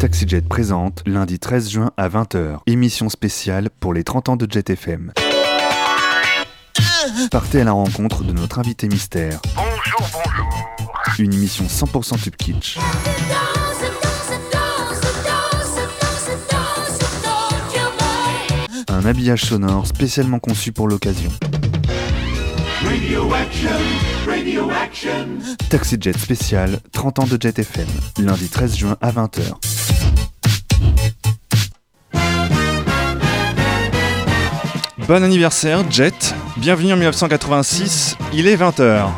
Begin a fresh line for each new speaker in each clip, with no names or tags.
TaxiJet présente lundi 13 juin à 20h, émission spéciale pour les 30 ans de Jet FM. Partez à la rencontre de notre invité mystère.
Bonjour, bonjour.
Une émission 100% tube kitsch. Un habillage sonore spécialement conçu pour l'occasion. Taxi Jet spécial 30 ans de Jet FM, lundi 13 juin à 20h.
Bon anniversaire Jet, bienvenue en 1986, il est 20h.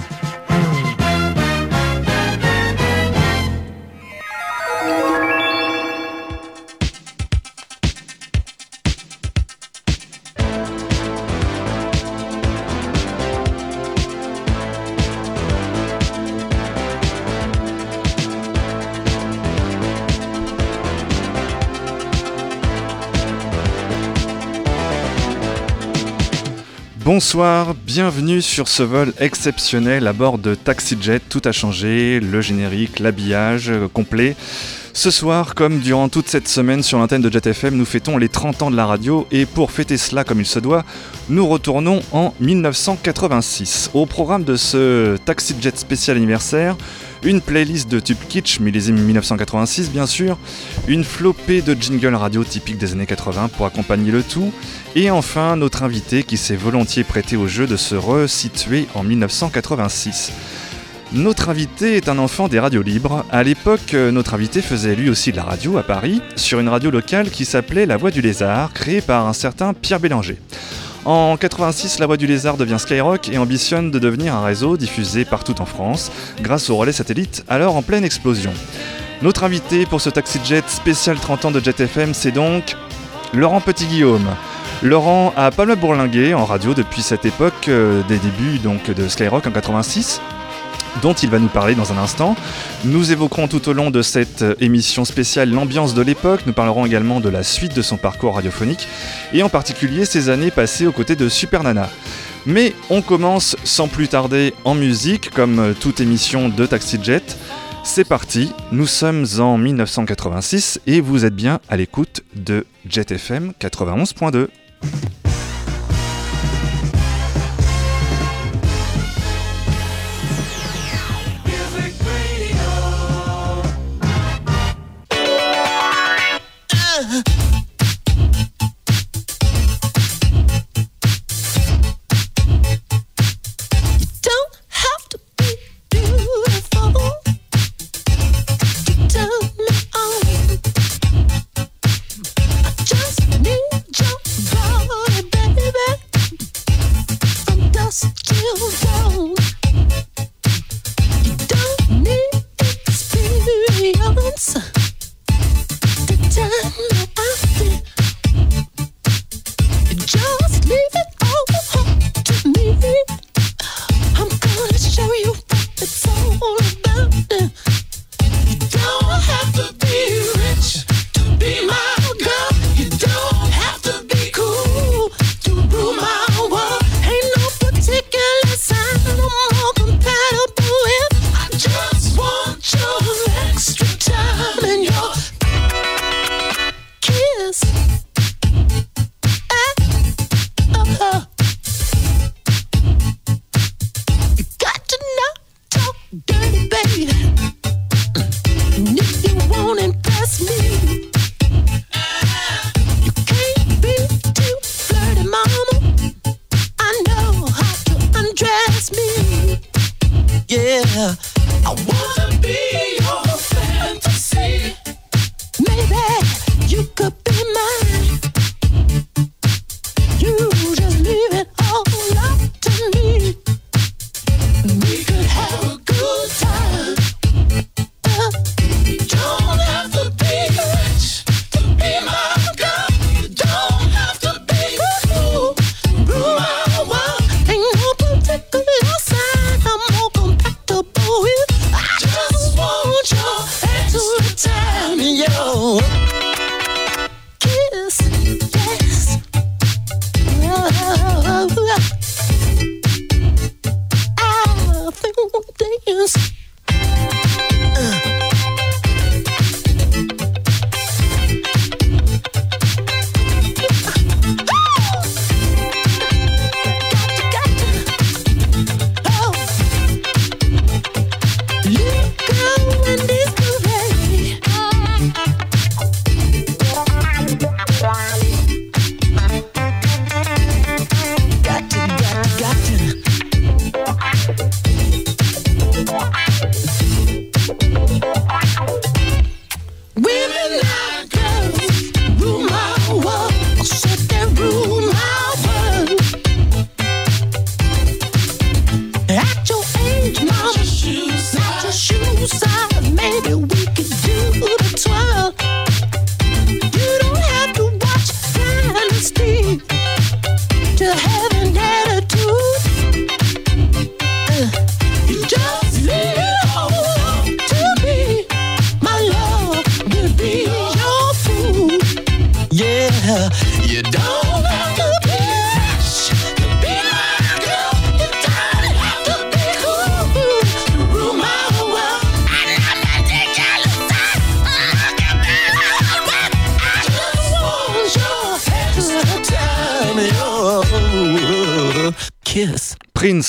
Bonsoir, bienvenue sur ce vol exceptionnel à bord de TaxiJet. Tout a changé, le générique, l'habillage euh, complet. Ce soir, comme durant toute cette semaine sur l'antenne de Jet FM, nous fêtons les 30 ans de la radio et pour fêter cela comme il se doit, nous retournons en 1986. Au programme de ce TaxiJet spécial anniversaire, une playlist de tube kitsch, millésime 1986 bien sûr, une flopée de jingles radio typiques des années 80 pour accompagner le tout, et enfin notre invité qui s'est volontiers prêté au jeu de se resituer en 1986. Notre invité est un enfant des radios libres. À l'époque, euh, notre invité faisait lui aussi de la radio à Paris, sur une radio locale qui s'appelait La Voix du Lézard, créée par un certain Pierre Bélanger. En 86, La Voix du Lézard devient Skyrock et ambitionne de devenir un réseau diffusé partout en France, grâce au relais satellite, alors en pleine explosion. Notre invité pour ce Taxi Jet spécial 30 ans de Jet FM, c'est donc Laurent Petit-Guillaume. Laurent a pas mal bourlingué en radio depuis cette époque euh, des débuts donc de Skyrock en 86 dont il va nous parler dans un instant. Nous évoquerons tout au long de cette émission spéciale l'ambiance de l'époque, nous parlerons également de la suite de son parcours radiophonique, et en particulier ses années passées aux côtés de Super Nana. Mais on commence sans plus tarder en musique, comme toute émission de Taxi Jet. C'est parti, nous sommes en 1986 et vous êtes bien à l'écoute de Jet FM 91.2.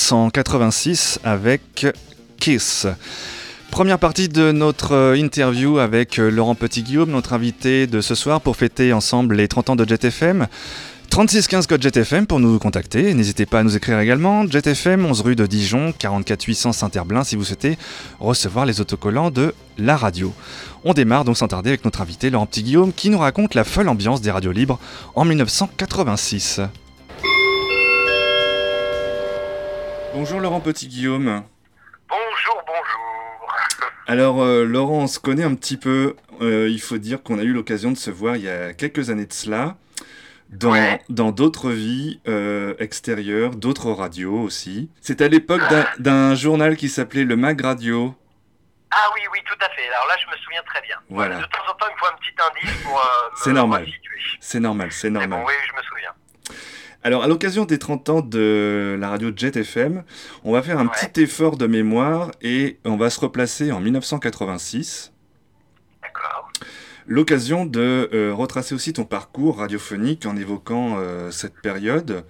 Prince en 86 avec Kiss. Première partie de notre euh, interview avec euh, Laurent Petit-Guillaume, notre invité de ce soir pour fêter ensemble les 30 ans de JetFM. 3615 code JetFM pour nous contacter. N'hésitez pas à nous écrire également. JetFM, 11 rue de Dijon, 44 800 Saint-Herblain si vous souhaitez recevoir les autocollants de la radio. On démarre donc sans tarder avec notre invité Laurent Petit-Guillaume qui nous raconte la folle ambiance des radios libres en 1986. Bonjour Laurent Petit-Guillaume.
Bonjour, bonjour.
Alors euh, Laurent, on se connaît un petit peu. Euh, il faut dire qu'on a eu l'occasion de se voir il y a quelques années de cela, dans
Ouais.
dans d'autres vies euh, extérieures, d'autres radios aussi. C'était à l'époque d'un- journal qui s'appelait le Mag Radio.
Ah oui, oui, tout à fait. Alors là, je me souviens très bien.
Voilà.
De temps en temps, il me faut un petit indice pour
C'est normal. C'est normal, c'est normal.
bon, oui, je me souviens.
Alors, à l'occasion des 30 ans de la radio Jet FM, on va faire un
Ouais.
petit effort de mémoire et on va se replacer en 1986.
D'accord.
L'occasion de euh, retracer aussi ton parcours radiophonique en évoquant euh, cette période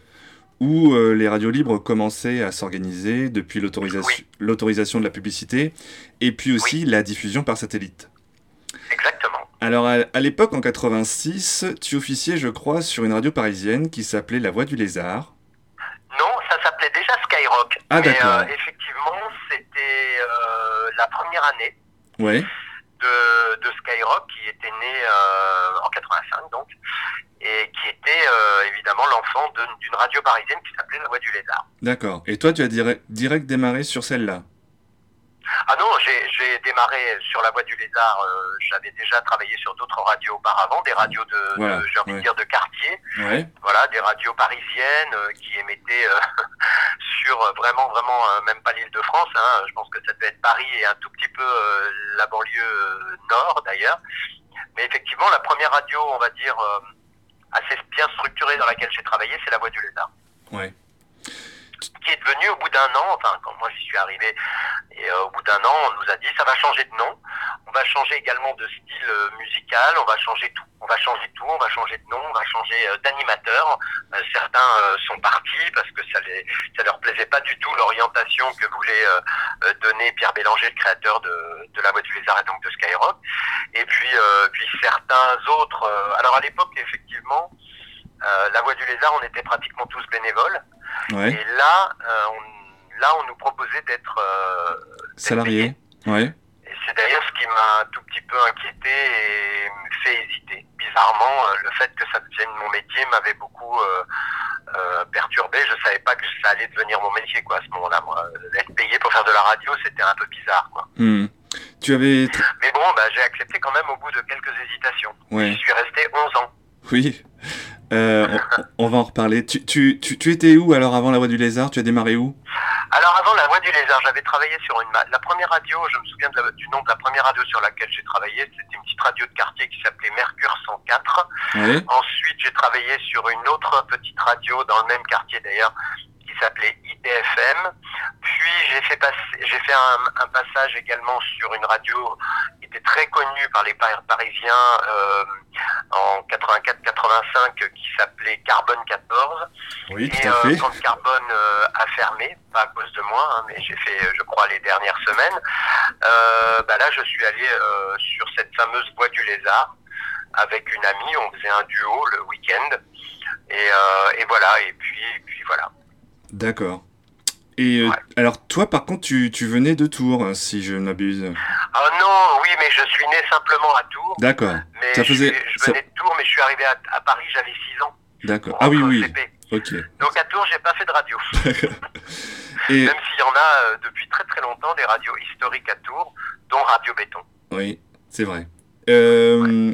où euh, les radios libres commençaient à s'organiser depuis l'autorisation
Oui.
l'autorisation de la publicité et puis aussi la diffusion par satellite. Alors à, l'époque en 86, tu officiais je crois sur une radio parisienne qui s'appelait La Voix du Lézard.
Non, ça s'appelait déjà Skyrock.
Ah, d'accord.
euh, effectivement, c'était euh, la première année
Ouais,
de, de Skyrock qui était né euh, en 85 donc et qui était évidemment l'enfant d'une radio parisienne qui s'appelait La Voix du Lézard.
d'accord. Et toi tu as direct, direct démarré sur celle-là?
Ah non, j'ai démarré sur La Voix du Lézard. euh, J'avais déjà travaillé sur d'autres radios auparavant, des radios de,
Voilà,
de- j'ai envie
ouais.
de dire de quartier.
Ouais,
voilà, des radios parisiennes euh, qui émettaient euh, sur vraiment, vraiment, même pas l'île de France. Hein, je pense que ça devait être Paris et un tout petit peu la banlieue nord d'ailleurs. Mais effectivement, la première radio, on va dire, assez bien structurée dans laquelle j'ai travaillé, c'est La Voix du Lézard.
ouais.
Qui est devenue au bout d'un an, enfin quand moi j'y suis arrivé, et euh, au bout d'un an, on nous a dit ça va changer de nom, on va changer également de style euh, musical, on va changer tout, on va changer tout, on va changer de nom, on va changer euh, d'animateur. Certains sont partis parce que ça les, ça leur plaisait pas du tout l'orientation que voulait donner Pierre Bélanger, le créateur de, de La Voix du Lézard et donc de Skyrock. Et puis, puis certains autres. alors à l'époque, effectivement, euh, La Voix du Lézard, on était pratiquement tous bénévoles.
Ouais,
Et là, euh, on, là, on nous proposait d'être euh,
salarié. Ouais,
et c'est d'ailleurs ce qui m'a un tout petit peu inquiété et me fait hésiter. Bizarrement, le fait que ça devienne mon métier m'avait beaucoup euh, euh, perturbé. Je savais pas que ça allait devenir mon métier quoi, à ce moment-là. Être payé pour faire de la radio, c'était un peu bizarre. Quoi.
Hmm. Tu avais...
Mais bon, bah, j'ai accepté quand même au bout de quelques hésitations.
Ouais.
J'y suis resté 11 ans.
Oui, Euh, on, on va en reparler. Tu, tu, tu, tu étais où alors avant la voix du lézard? Tu as démarré où?
Alors avant la Voix du Lézard, j'avais travaillé sur une la première radio, je me souviens de la- du nom de la première radio sur laquelle j'ai travaillé, c'était une petite radio de quartier qui s'appelait Mercure 104.
Ouais,
Ensuite, j'ai travaillé sur une autre petite radio dans le même quartier d'ailleurs, qui s'appelait IDFM. Puis j'ai fait j'ai fait un, un passage également sur une radio qui était très connue par les Par- Parisiens euh, en 84-85, qui s'appelait Carbone 14.
oui,
Et euh,
fait.
quand Carbone euh, a fermé, pas à cause de moi, hein, mais j'ai fait, je crois, les dernières semaines, bah là, je suis allé sur cette fameuse voie du lézard avec une amie, on faisait un duo le week-end. Et, euh, et voilà, et puis, et puis voilà.
D'accord. Et euh,
Ouais.
alors toi par contre tu, tu venais de Tours hein, si je ne m'abuse.
Ah non, oui, mais je suis né simplement à Tours.
D'accord. Ça
je,
faisait-
je
ça-
venais de Tours, mais je suis arrivé à, à Paris, j'avais 6 ans.
D'accord. Ah oui oui.
CP.
Ok.
Donc à Tours, j'ai pas fait de radio.
Et
Même s'il y en a euh, depuis très très longtemps des radios historiques à Tours, dont Radio Béton.
oui, c'est vrai. Euh,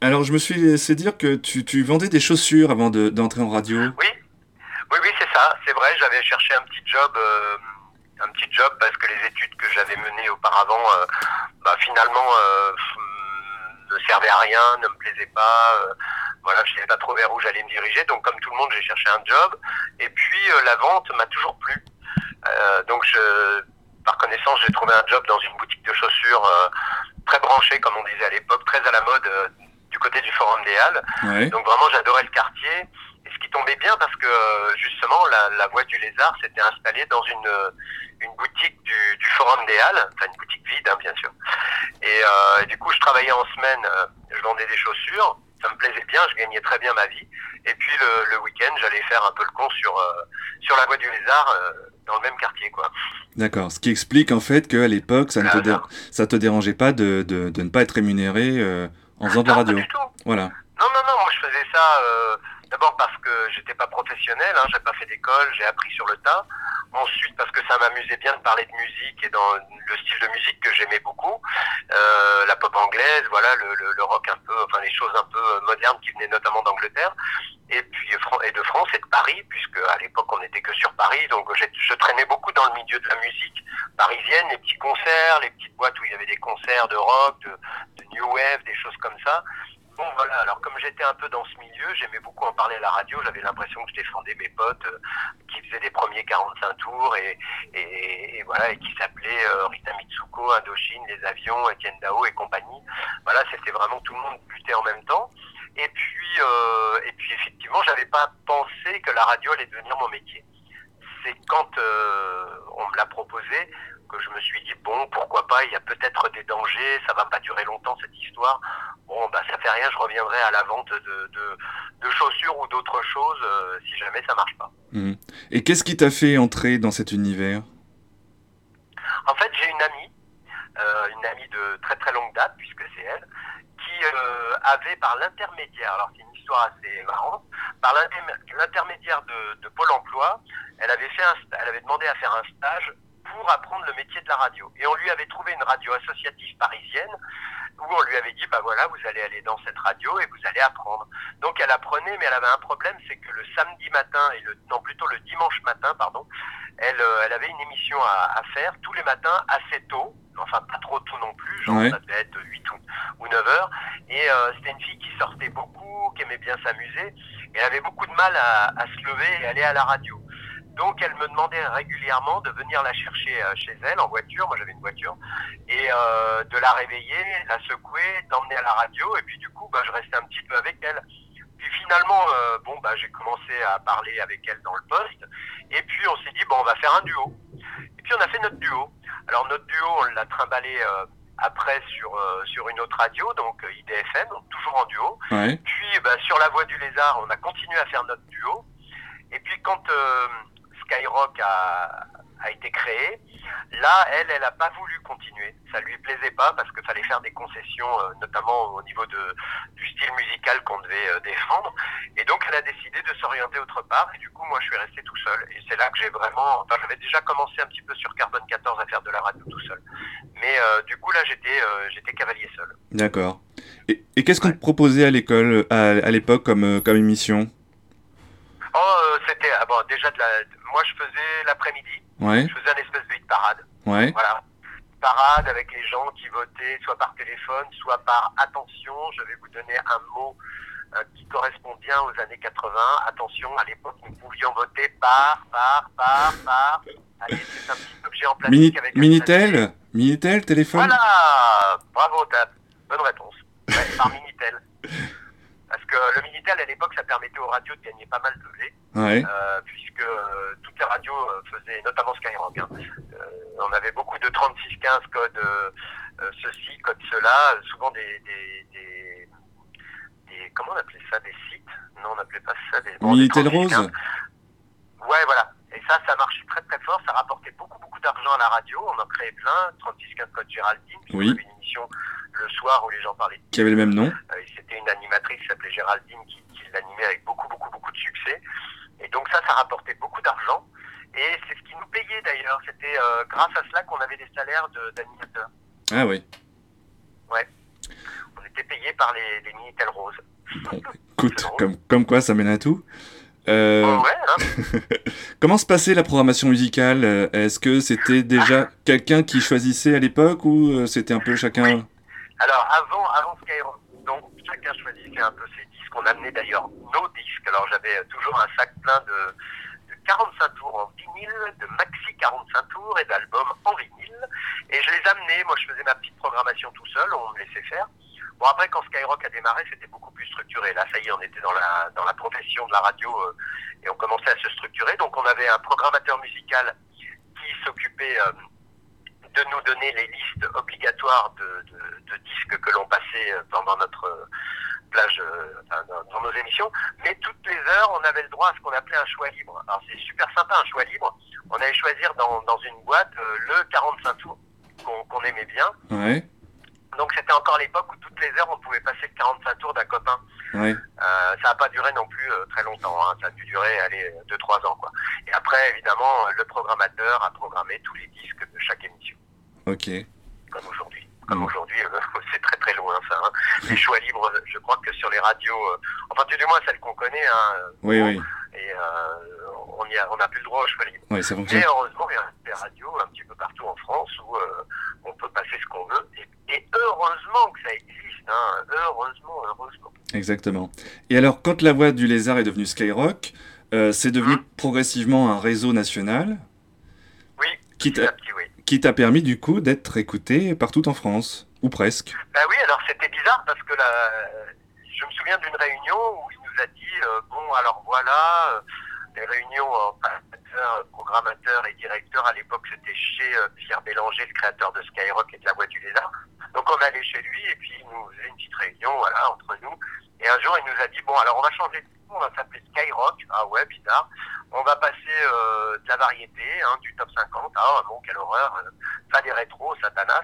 Alors je me suis laissé dire que tu, tu vendais des chaussures avant de- d'entrer en radio.
Oui, oui, oui, c'est ça. C'est vrai, j'avais cherché un petit job, euh, un petit job parce que les études que j'avais menées auparavant, euh, bah, finalement, euh, ne servaient à rien, ne me plaisaient pas. euh, voilà, je savais pas trop vers où j'allais me diriger. Donc, comme tout le monde, j'ai cherché un job. Et puis, euh, la vente m'a toujours plu. Euh, donc, je, par connaissance, j'ai trouvé un job dans une boutique de chaussures euh, très branchée, comme on disait à l'époque, très à la mode euh, du côté du Forum des Halles.
Ouais.
Donc vraiment, j'adorais le quartier. Ce qui tombait bien parce que euh, justement, la, la Voie du Lézard s'était installée dans une, euh, une boutique du, du Forum des Halles, enfin une boutique vide, hein, bien sûr. Et, euh, et du coup, je travaillais en semaine, je vendais des chaussures. Ça me plaisait bien, je gagnais très bien ma vie. Et puis le, le week-end, j'allais faire un peu le con sur, euh, sur la Voie du Lézard, euh, dans le même quartier, quoi.
D'accord. Ce qui explique en fait qu'à l'époque, ça ne te, dé- ça te dérangeait pas de, de, de ne pas être rémunéré en faisant de la radio.
Pas du tout.
Voilà.
Non, non, non, moi je faisais ça d'abord parce que j'étais pas professionnel, hein, j'ai pas fait d'école, j'ai appris sur le tas. Ensuite parce que ça m'amusait bien de parler de musique et dans le style de musique que j'aimais beaucoup, euh, la pop anglaise, voilà, le, le, le rock un peu, enfin les choses un peu modernes qui venaient notamment d'Angleterre. Et puis et de France et de Paris, puisque à l'époque on n'était que sur Paris, donc je traînais beaucoup dans le milieu de la musique parisienne, les petits concerts, les petites boîtes où il y avait des concerts de rock, de, de new wave, des choses comme ça. Bon voilà, alors comme j'étais un peu dans ce milieu, j'aimais beaucoup en parler à la radio, j'avais l'impression que je défendais mes potes euh, qui faisaient des premiers 45 tours et, voilà, qui s'appelaient euh, Rita Mitsuko, Indochine, Les Avions, Etienne Dao et compagnie. Voilà, c'était vraiment tout le monde butait en même temps. Et puis, euh, et puis effectivement, j'avais pas pensé que la radio allait devenir mon métier. C'est quand euh, on me l'a proposé que je me suis dit bon, pourquoi pas Il y a peut-être des dangers, ça va pas durer longtemps cette histoire. Bon, bah ça fait rien, je reviendrai à la vente de, de, de chaussures ou d'autres choses euh, si jamais ça marche pas.
Mhm. Et qu'est-ce qui t'a fait entrer dans cet univers?
En fait, j'ai une amie, euh, une amie de très très longue date, puisque c'est elle, qui euh, avait par l'intermédiaire, alors c'est une histoire assez marrante, par l'inter- l'intermédiaire de, de Pôle Emploi, elle avait, fait un, elle avait demandé à faire un stage pour apprendre le métier de la radio. Et on lui avait trouvé une radio associative parisienne où on lui avait dit, bah voilà, vous allez aller dans cette radio et vous allez apprendre. Donc elle apprenait, mais elle avait un problème, c'est que le samedi matin, et le, non plutôt le dimanche matin, pardon, elle, euh, elle avait une émission à, à faire tous les matins assez tôt, enfin pas trop tôt non plus, genre
Ouais.
ça devait être 8 ou, ou 9 heures. Et euh, c'était une fille qui sortait beaucoup, qui aimait bien s'amuser, et elle avait beaucoup de mal à, à se lever et aller à la radio. Donc elle me demandait régulièrement de venir la chercher euh, chez elle en voiture, moi j'avais une voiture, et euh, de la réveiller, la secouer, d'emmener à la radio, et puis du coup bah, je restais un petit peu avec elle. Puis finalement, euh, bon bah j'ai commencé à parler avec elle dans le poste, et puis on s'est dit bon on va faire un duo. Et puis on a fait notre duo. Alors notre duo on l'a trimballé euh, après sur euh, sur une autre radio, donc IDFM, donc toujours en duo.
Ouais.
Puis bah, sur la voie du lézard, on a continué à faire notre duo. Et puis quand euh, Skyrock a, a été créé, là, elle, elle n'a pas voulu continuer. Ça lui plaisait pas parce qu'il fallait faire des concessions, euh, notamment au niveau de, du style musical qu'on devait euh, défendre. Et donc, elle a décidé de s'orienter autre part. Et du coup, moi, je suis resté tout seul. Et c'est là que j'ai vraiment... Enfin, j'avais déjà commencé un petit peu sur Carbone 14 à faire de la radio tout seul. Mais euh, du coup, là, j'étais j'étais cavalier seul.
D'accord. Et, qu'est-ce qu'on proposait à l'école, à, à l'époque, comme, comme émission?
Oh, euh, c'était... ah bon, déjà, de la, moi, je faisais l'après-midi.
Ouais.
Je faisais un espèce de hit parade.
Ouais.
Voilà. Parade avec les gens qui votaient soit par téléphone, soit par attention. Je vais vous donner un mot euh, qui correspond bien aux années 80. Attention, à l'époque, nous pouvions voter par, par, par, par. Allez, c'est un petit objet en plastique
Mini-
avec un
Minitel? Minitel, téléphone?
Voilà Bravo, Tab. Bonne réponse. Ouais, par Minitel. Parce que le Minitel, à l'époque, ça permettait aux radios de gagner pas mal de blé
Ouais.
euh, puisque euh, toutes les radios euh, faisaient, notamment Skyrock, hein, on avait beaucoup de 3615 codes ceci, code cela, souvent des, des, des, des- comment on appelait ça, des sites? Non, on n'appelait pas ça des... bon, des
Minitel
3615.
Rose
Ouais, voilà. Et ça, ça marchait très très fort, ça rapportait beaucoup beaucoup d'argent à la radio, on en créait plein, 3615 code Géraldine, puis
Oui.
on avait une émission le soir où les gens parlaient
Qui avait le même nom
euh, une animatrice qui s'appelait Géraldine qui, qui l'animait avec beaucoup, beaucoup, beaucoup de succès. Et donc ça, ça rapportait beaucoup d'argent. Et c'est ce qui nous payait d'ailleurs. C'était euh, grâce à cela qu'on avait des salaires de- d'animateurs.
Ah oui.
On était payés par les, les Minitel Rose.
Bon, écoute, comme, comme quoi ça mène à tout. Euh,
Oh, ouais, hein
comment se passait la programmation musicale? Euh, Est-ce que c'était déjà quelqu'un qui choisissait à l'époque ou c'était un peu chacun?
Alors avant, avant Skyrock, chacun choisissait un, peu ces disques. On amenait d'ailleurs nos disques. Alors j'avais toujours un sac plein de, de 45 tours en vinyle, de maxi 45 tours et d'albums en vinyle. Et je les amenais. Moi, je faisais ma petite programmation tout seul. On me laissait faire. Bon après quand Skyrock a démarré c'était beaucoup plus structuré. Là ça y est on était dans la dans la profession de la radio euh, et on commençait à se structurer. Donc on avait un programmateur musical qui s'occupait euh, de nous donner les listes obligatoires de, de- de disques que l'on passait euh, pendant notre euh, plage, euh, enfin, dans, nos émissions. Mais toutes les heures on avait le droit à ce qu'on appelait un choix libre. Alors c'est super sympa un choix libre. On allait choisir dans, dans une boîte le 45 tours qu'on aimait bien.
Ouais,
Donc c'était encore l'époque où toutes les heures on pouvait passer le 45 tours d'un copain.
ouais.
Euh, ça n'a pas duré non plus euh, très longtemps, hein. ça a dû durer allez 2-3 ans quoi. Et après évidemment le programmateur a programmé tous les disques de chaque émission,
Ok.
comme aujourd'hui. Comme aujourd'hui, euh, c'est très très loin ça. hein. Les choix libres, je crois que sur les radios, euh, enfin du moins celles qu'on connaît, hein,
Oui,
bon,
oui.
et euh, on y a, on n'a plus le droit aux choix libres.
Ouais, ça fonctionne.
Mais heureusement, il y a des radios un petit peu partout en France où on peut passer ce qu'on veut. Et, et heureusement que ça existe. Hein. Heureusement, heureusement.
Exactement. Et alors, quand la voix du lézard est devenue Skyrock, euh, c'est devenu
Hein
progressivement un réseau national
Oui,
qui
petit à petit, oui.
Qui t'a permis du coup d'être écouté partout en France, ou presque.
Ben oui, alors c'était bizarre parce que la... je me souviens d'une réunion où il nous a dit euh, bon, alors voilà, euh, les réunions en passateur, programmateur et directeur à l'époque c'était chez euh, Pierre Bélanger, le créateur de Skyrock et de La Voix du Lézard. Donc on allait chez lui et puis il nous faisait une petite réunion voilà, entre nous. Et un jour il nous a dit bon, alors on va changer de on va s'appeler Skyrock. Ah ouais, bizarre. On va passer euh, de la variété, hein, du top 50. Ah bon, quelle horreur. euh, Ça des rétros, Satanas.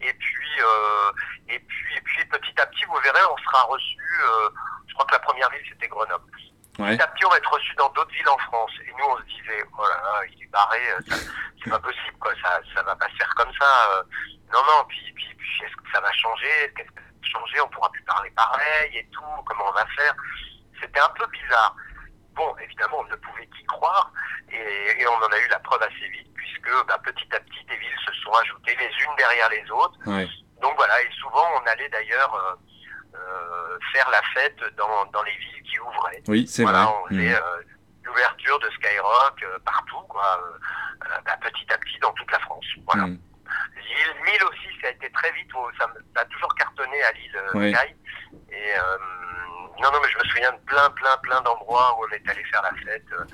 Et puis, euh, et puis, et puis, petit à petit, vous verrez, on sera reçu. euh, je crois que la première ville c'était Grenoble.
Ouais.
Petit à petit, on va être reçu dans d'autres villes en France. Et nous, on se disait, oh là là, il est barré, euh, c'est pas possible, quoi. Ça, ça va pas se faire comme ça. euh. non, non. Puis, puis, puis, est-ce que ça va changer? Qu'est-ce que ça va changer? On pourra plus parler pareil et tout. Comment on va faire? C'était un peu bizarre. Bon, évidemment, on ne pouvait qu'y croire, et, et on en a eu la preuve assez vite, puisque bah, petit à petit, des villes se sont ajoutées les unes derrière les autres. Donc voilà, et souvent on allait d'ailleurs euh, euh, faire la fête dans, dans les villes qui ouvraient.
Oui, c'est
Voilà,
vrai.
on faisait
Mm.
euh, l'ouverture de Skyrock partout, quoi, bah, petit à petit dans toute la France. Voilà.
Mm.
Lille, Lille aussi, ça a été très vite, ça, a toujours cartonné à Lille. Sky. Et non, non, mais je me souviens de plein, plein, plein d'endroits où on est allé faire la fête euh,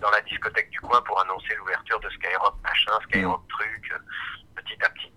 dans la discothèque du coin pour annoncer l'ouverture de Skyrock machin, Skyrock truc, euh, petit à petit.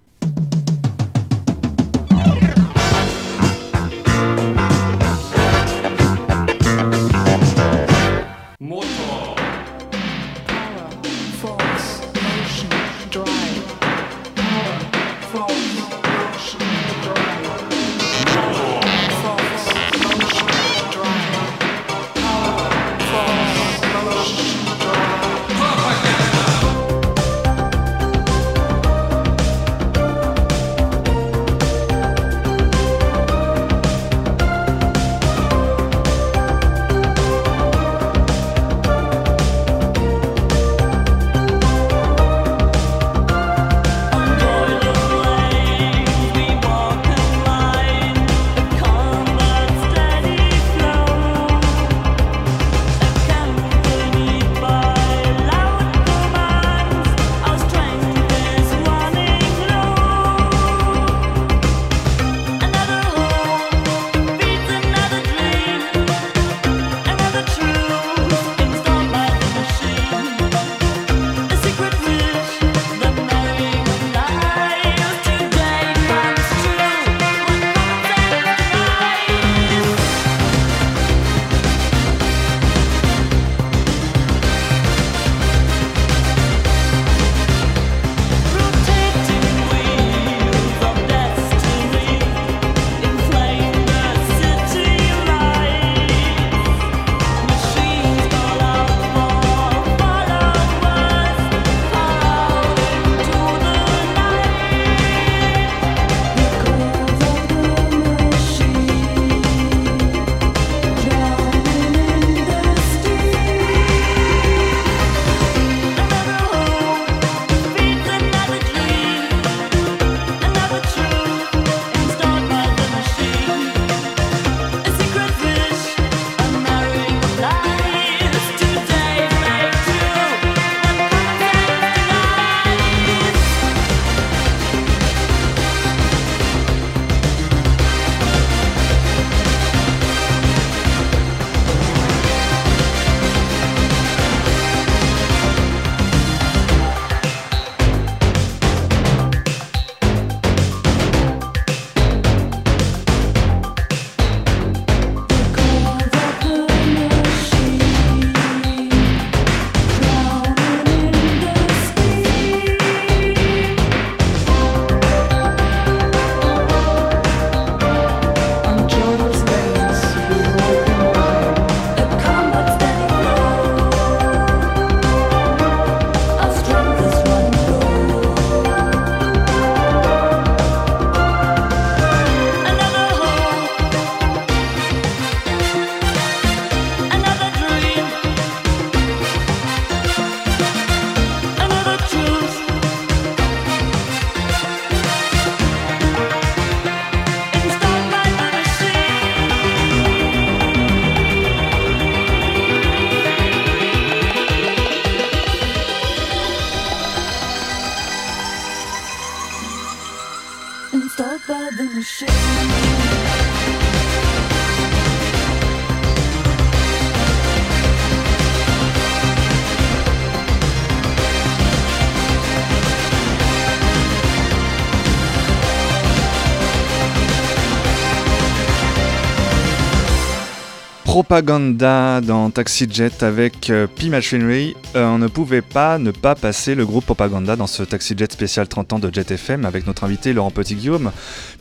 Propaganda dans Taxi Jet avec euh, P Machinery. Euh, on ne pouvait pas ne pas passer le groupe Propaganda dans ce Taxi Jet spécial 30 ans de Jet FM avec notre invité Laurent Petit-Guillaume,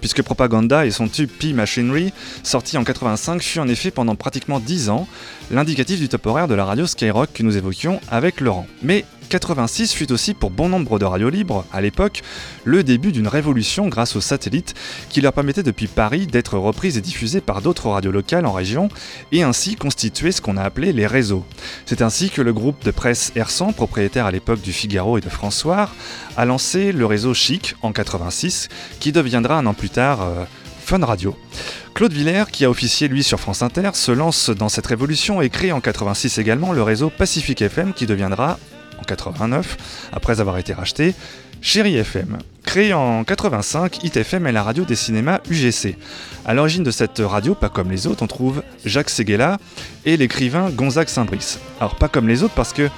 puisque Propaganda et son tube P Machinery, sorti en 85, fut en effet pendant pratiquement 10 ans l'indicatif du top horaire de la radio Skyrock que nous évoquions avec Laurent. Mais 86 fut aussi pour bon nombre de radios libres, à l'époque, le début d'une révolution grâce aux satellites qui leur permettait depuis Paris d'être reprises et diffusées par d'autres radios locales en région et ainsi constituer ce qu'on a appelé les réseaux. C'est ainsi que le groupe de presse R100, propriétaire à l'époque du Figaro et de François, a lancé le réseau Chic en 86 qui deviendra un an plus tard euh, Fun Radio. Claude Villers, qui a officié lui sur France Inter, se lance dans cette révolution et crée en 86 également le réseau Pacific FM qui deviendra en 89, après avoir été racheté, Chéri FM. Créé en 85, Hit FM est la radio des cinémas UGC. À l'origine de cette radio, pas comme les autres, on trouve Jacques Seguela et l'écrivain Gonzague Saint-Brice. Alors pas comme les autres parce que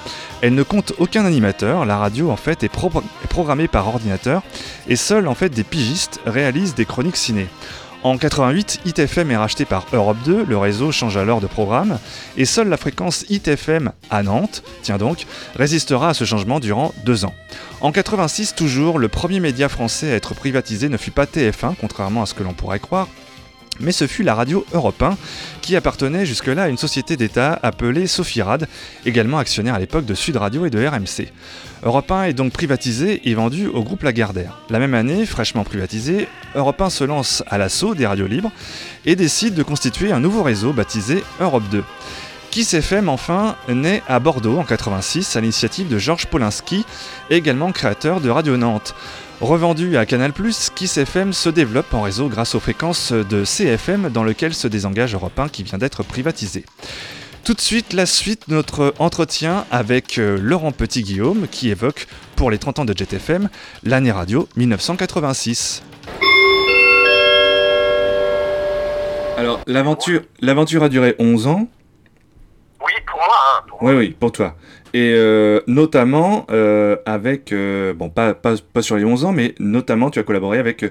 elle ne compte aucun animateur, la radio en fait est, est programmée par ordinateur et seuls en fait des pigistes réalisent des chroniques ciné. En 88, Hit FM est racheté par Europe 2, le réseau change alors de programme, et seule la fréquence Hit FM à Nantes, tiens donc, résistera à ce changement durant deux ans. En 86 toujours, le premier média français à être privatisé ne fut pas TF1, contrairement à ce que l'on pourrait croire, mais ce fut la radio Europe 1, qui appartenait jusque-là à une société d'État appelée Sophirad, également actionnaire à l'époque de Sud Radio et de RMC. Europe 1 est donc privatisé et vendu au groupe Lagardère. La même année, fraîchement privatisé, Europe 1 se lance à l'assaut des radios libres et décide de constituer un nouveau réseau baptisé Europe 2. Kiss FM enfin naît à Bordeaux en 86 à l'initiative de Georges Polinski, également créateur de Radio Nantes. Revendu à Canal+, Kiss FM se développe en réseau grâce aux fréquences de CFM dans lequel se désengage Europe 1 qui vient d'être privatisé. Tout de suite, la suite de notre entretien avec euh, Laurent Petit-Guillaume qui évoque, pour les 30 ans de JetFM, l'année radio 1986. Alors, l'aventure, l'aventure a duré 11 ans.
Oui, pour moi, hein, pour
Oui, oui, pour toi. Et euh, notamment euh, avec, euh, bon, pas, pas, pas sur les 11 ans, mais notamment tu as collaboré avec euh,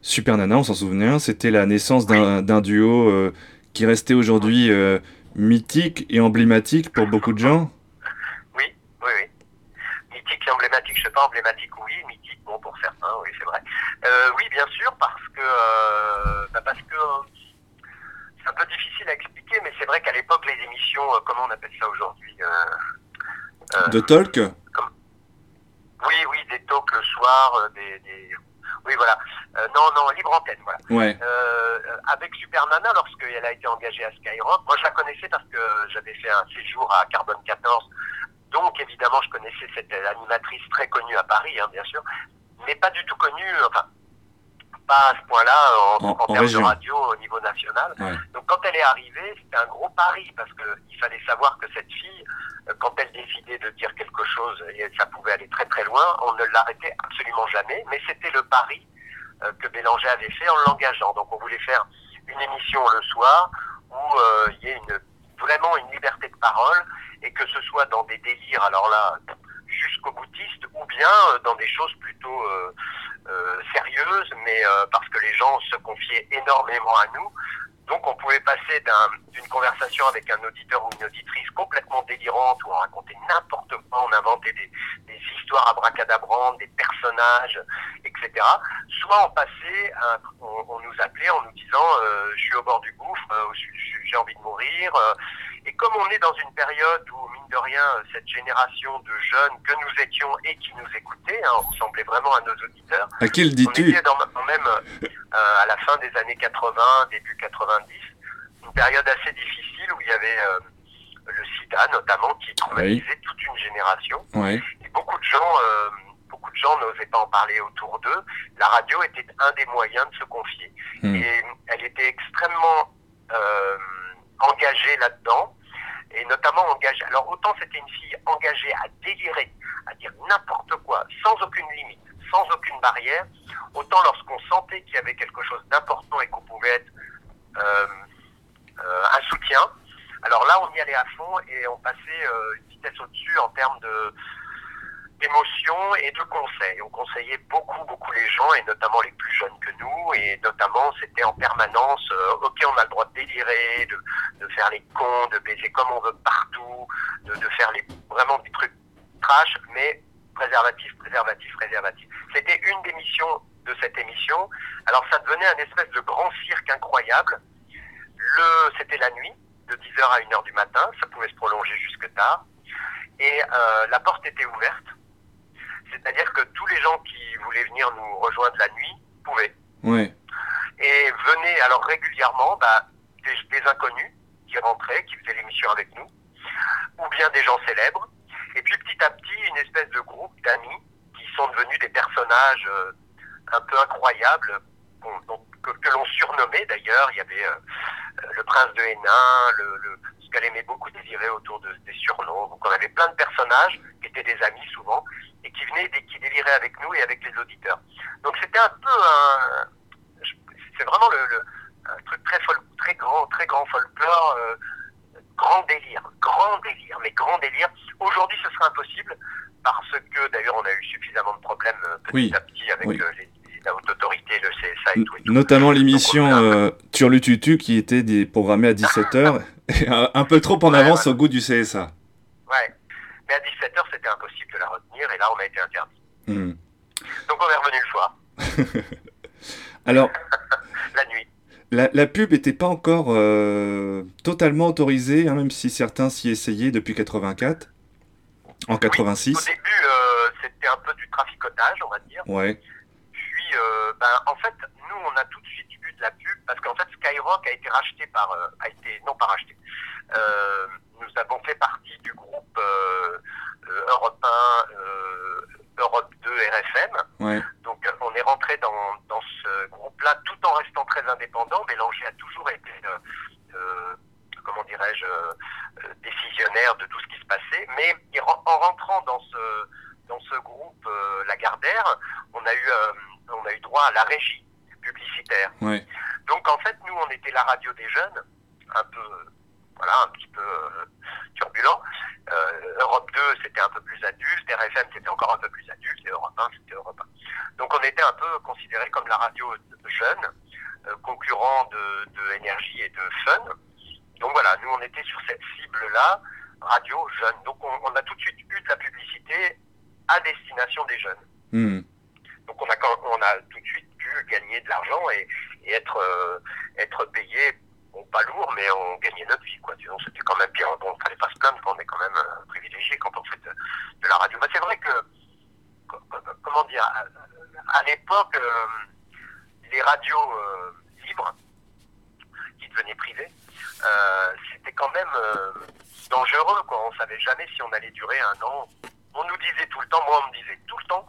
Super Nana, on s'en souvient. C'était la naissance d'un d'un duo euh, qui restait aujourd'hui euh, mythique et emblématique pour beaucoup de gens.
Oui, oui, oui. Mythique et emblématique, je sais pas, emblématique, oui, mythique, bon, pour certains, oui, c'est vrai. Euh, oui, bien sûr, parce que, euh, bah, parce que euh, c'est un peu difficile à expliquer, mais c'est vrai qu'à l'époque, les émissions, euh, comment on appelle ça aujourd'hui
De talk
Oui, oui, des talks le soir, des, des- Oui, voilà. Euh, non, non, libre antenne, voilà.
Ouais.
Euh, avec Super Nana, lorsqu'elle a été engagée à Skyrock, moi je la connaissais parce que j'avais fait un séjour à Carbone 14. Donc évidemment, je connaissais cette animatrice très connue à Paris, hein, bien sûr, mais pas du tout connue, enfin, pas à ce point-là en,
En-
en
en
termes
région.
de radio au niveau national.
Ouais.
Donc quand elle est arrivée, c'était un gros pari parce qu'il fallait savoir que cette fille, euh, quand elle décidait de dire quelque chose, et ça pouvait aller très très loin, on ne l'arrêtait absolument jamais, mais c'était le pari euh, que Bélanger avait fait en l'engageant. Donc on voulait faire une émission le soir où euh, il y ait une, vraiment une liberté de parole et que ce soit dans des délires, alors là, jusqu'au boutiste, ou bien euh, dans des choses plutôt euh, euh, sérieuses, mais parce que les gens se confiaient énormément à nous. Donc on pouvait passer d'un- d'une conversation avec un auditeur ou une auditrice complètement délirante où on racontait n'importe quoi, on inventait des, des histoires abracadabrantes, des personnages, etc. Soit on passait, on, nous appelait en nous disant je suis au bord du gouffre, j'ai envie de mourir. Et comme on est dans une période où, mine de rien, cette génération de jeunes que nous étions et qui nous écoutaient, hein, on ressemblait vraiment à nos auditeurs,
À qui le
on
dis-tu
était dans, quand même euh, à la fin des années 80, début 90, une période assez difficile où il y avait euh, le sida notamment qui traumatisait toute une génération.
Ouais.
Et beaucoup de gens, euh, beaucoup de gens n'osaient pas en parler autour d'eux. La radio était un des moyens de se confier.
Hmm.
Et elle était extrêmement euh, engagée là-dedans. Et notamment engagée. Alors autant c'était une fille engagée à délirer, à dire n'importe quoi, sans aucune limite, sans aucune barrière. Autant lorsqu'on sentait qu'il y avait quelque chose d'important et qu'on pouvait être euh, euh, un soutien, alors là on y allait à fond et on passait euh, une vitesse au-dessus en termes de d'émotion et de conseils. On conseillait beaucoup, beaucoup les gens, et notamment les plus jeunes que nous, et notamment c'était en permanence, euh, ok, on a le droit de délirer, de, faire les cons, de baiser comme on veut partout, de, de faire les, vraiment des trucs trash, mais préservatif, préservatif, préservatif. C'était une des missions de cette émission. Alors ça devenait un espèce de grand cirque incroyable. Le, c'était la nuit, de 10h à 1h du matin, ça pouvait se prolonger jusque tard. Et euh, la porte était ouverte. C'est-à-dire que tous les gens qui voulaient venir nous rejoindre la nuit pouvaient.
Ouais.
Et venaient alors régulièrement bah, des, des inconnus qui rentraient, qui faisaient l'émission avec nous, ou bien des gens célèbres. Et puis petit à petit, une espèce de groupe d'amis qui sont devenus des personnages euh, un peu incroyables, que, que l'on surnommait d'ailleurs. Il y avait euh, le prince de Hénin, le, le, ce qu'elle aimait beaucoup délirer autour de, des surnoms. Donc on avait plein de personnages qui étaient des amis souvent et qui venaient, et qui déliraient avec nous et avec les auditeurs. Donc c'était un peu un... C'est vraiment le, le- un truc très, fol, très grand, très grand folklore, euh, grand délire, grand délire, mais grand délire. Aujourd'hui, ce serait impossible parce que d'ailleurs, on a eu suffisamment de problèmes euh, petit
Oui,
à petit avec
oui.
les, la haute autorité, le CSA et tout. Et tout.
Notamment l'émission euh, Turlututu qui était des- programmée à 17h, et un, peu trop en
Ouais,
avance
ouais.
au goût du CSA.
Ouais. Mais à 17h, c'était impossible de la retenir et là, on a été interdit.
Hmm.
Donc, on est revenu le soir,
Alors,
la nuit.
la, la pub n'était pas encore euh, totalement autorisée, hein, même si certains s'y essayaient depuis 84, en
Au
86.
début, euh, c'était un peu du traficotage, on va dire.
Ouais,
Puis, euh, ben, en fait, nous, on a tout de suite eu de la pub parce qu'en fait, Skyrock a été racheté par, euh, a été, non pas racheté. Euh, nous avons fait partie du groupe Europe 1, euh, Europe 2, RFM.
ouais,
Donc, on est rentré dans, dans ce groupe-là tout en restant très indépendant. Mélanger a toujours été, comment dirais-je, décisionnaire de tout ce qui se passait. Mais en rentrant dans ce, dans ce groupe Lagardère, on a, eu, on a eu droit à la régie publicitaire.
ouais.
Donc, en fait, nous, on était la radio des jeunes, un peu, voilà, un petit peu euh, turbulent. Euh, Europe 2, c'était un peu plus adulte, RFM, c'était encore un peu plus adulte, et Europe 1, c'était Europe 1. Donc, on était un peu considéré comme la radio jeune, euh, concurrent de, de énergie et de fun. Donc, voilà, nous, on était sur cette cible-là, radio jeune. Donc, on, on a tout de suite eu de la publicité à destination des jeunes.
Hmm.
Donc on a, on a tout de suite pu gagner de l'argent et, être, euh, être payé, bon, pas lourd, mais on gagnait notre vie. Quoi. Disons, c'était quand même bien. Bon, fallait pas se plaindre qu'on est quand même euh, privilégié quand on fait de, la radio. Mais c'est vrai que, co- co- comment dire, à, l'époque, euh, les radios libres, qui devenaient privées, c'était quand même dangereux. Quoi. On savait jamais si on allait durer un an. On nous disait tout le temps, moi on me disait tout le temps,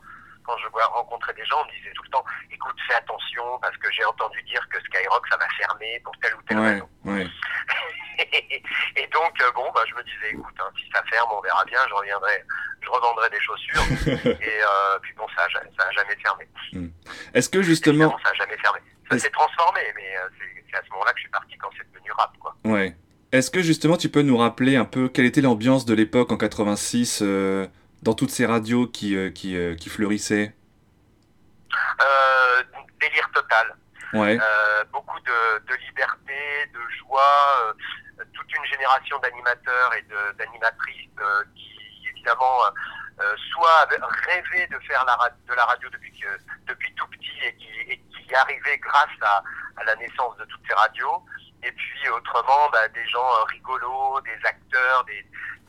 quand je vois rencontrer des gens, on me disait tout le temps, écoute, fais attention, parce que j'ai entendu dire que Skyrock, ça va fermer pour telle ou telle
Ouais,
raison.
ouais.
et donc, euh, bon, bah, je me disais, écoute, hein, si ça ferme, on verra bien, je reviendrai, je revendrai des chaussures. et euh, puis bon, ça a, ja- ça a jamais fermé.
Est-ce que justement,
Évidemment, ça a jamais fermé. Ça s'est transformé, mais euh, c'est c'est à ce moment-là que je suis parti quand c'est devenu rap, quoi.
ouais. Est-ce que justement tu peux nous rappeler un peu quelle était l'ambiance de l'époque en 86 euh, dans toutes ces radios qui, euh, qui, euh, qui fleurissaient
Euh, délire total.
Ouais,
beaucoup de, de liberté, de joie, toute une génération d'animateurs et d'animatrices qui évidemment euh, soit rêvé de faire la, de la radio depuis, que, depuis tout petit et qui, et qui y arrivaient grâce à, à la naissance de toutes ces radios. Et puis autrement, bah, des gens rigolos, des acteurs, des